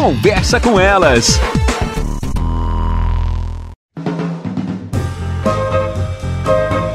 Conversa com elas.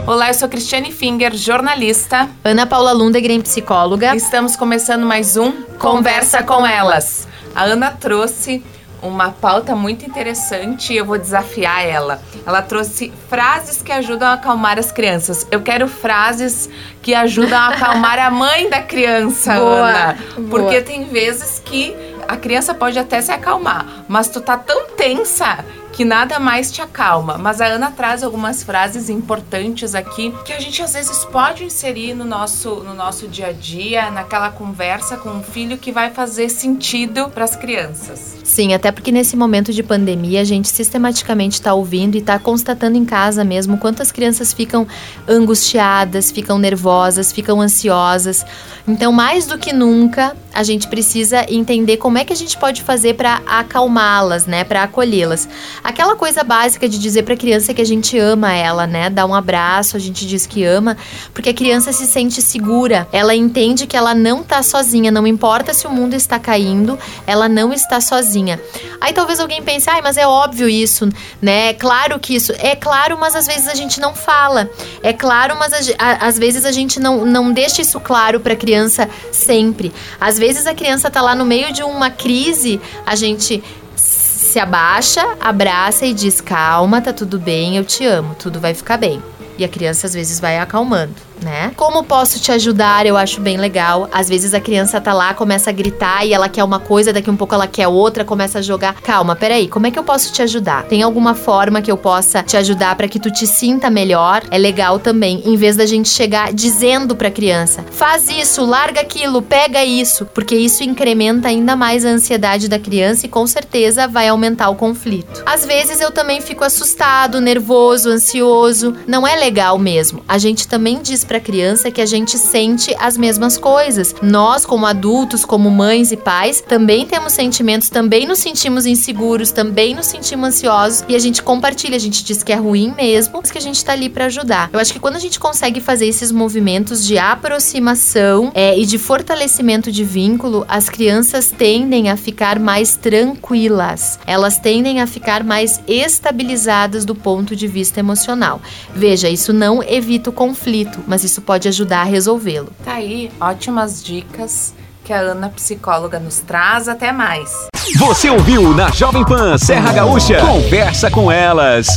Olá, eu sou Cristiane Finger, jornalista. Ana Paula Lundegren, psicóloga. Estamos começando mais um Conversa com Elas. A Ana trouxe uma pauta muito interessante e eu vou desafiar ela. Ela trouxe frases que ajudam a acalmar as crianças. Eu quero frases que ajudam a acalmar a mãe da criança, Boa, Ana. boa. Porque tem vezes que a criança pode até se acalmar, mas tu tá tão tensa que nada mais te acalma. Mas a Ana traz algumas frases importantes aqui que a gente às vezes pode inserir no nosso, no nosso dia a dia, naquela conversa com o filho que vai fazer sentido para as crianças. Sim, até porque nesse momento de pandemia a gente sistematicamente está ouvindo e está constatando em casa mesmo quantas crianças ficam angustiadas, ficam nervosas, ficam ansiosas. Então, mais do que nunca, a gente precisa entender como é que a gente pode fazer para acalmá-las, né, para acolhê-las. Aquela coisa básica de dizer para a criança que a gente ama ela, né, dar um abraço, a gente diz que ama, porque a criança se sente segura. Ela entende que ela não tá sozinha, não importa se o mundo está caindo, ela não está sozinha. Aí talvez alguém pense, ai, mas é óbvio isso, né? É claro que isso. É claro, mas às vezes a gente não fala. É claro, mas a a- às vezes a gente não, não deixa isso claro pra criança sempre. Às vezes a criança tá lá no meio de uma crise, a gente se abaixa, abraça e diz: calma, tá tudo bem, eu te amo, tudo vai ficar bem. E a criança às vezes vai acalmando, né? Como posso te ajudar? Eu acho bem legal. Às vezes a criança tá lá, começa a gritar e ela quer uma coisa, daqui um pouco ela quer outra, começa a jogar. Calma, peraí, como é que eu posso te ajudar? Tem alguma forma que eu possa te ajudar para que tu te sinta melhor? É legal também, em vez da gente chegar dizendo pra criança: faz isso, larga aquilo, pega isso, porque isso incrementa ainda mais a ansiedade da criança e com certeza vai aumentar o conflito. Às vezes eu também fico assustado, nervoso, ansioso. Não é legal mesmo. A gente também diz pra criança que a gente sente as mesmas coisas. Nós, como adultos, como mães e pais, também temos sentimentos, também nos sentimos inseguros, também nos sentimos ansiosos e a gente compartilha, a gente diz que é ruim mesmo, mas que a gente tá ali pra ajudar. Eu acho que quando a gente consegue fazer esses movimentos de aproximação é, e de fortalecimento de vínculo, as crianças tendem a ficar mais tranquilas. Elas tendem a ficar mais estabilizadas do ponto de vista emocional. Veja, isso não evita o conflito, mas isso pode ajudar a resolvê-lo. Tá aí, ótimas dicas que a Ana, psicóloga, nos traz. Até mais. Você ouviu na Jovem Pan Serra Gaúcha? Conversa com elas.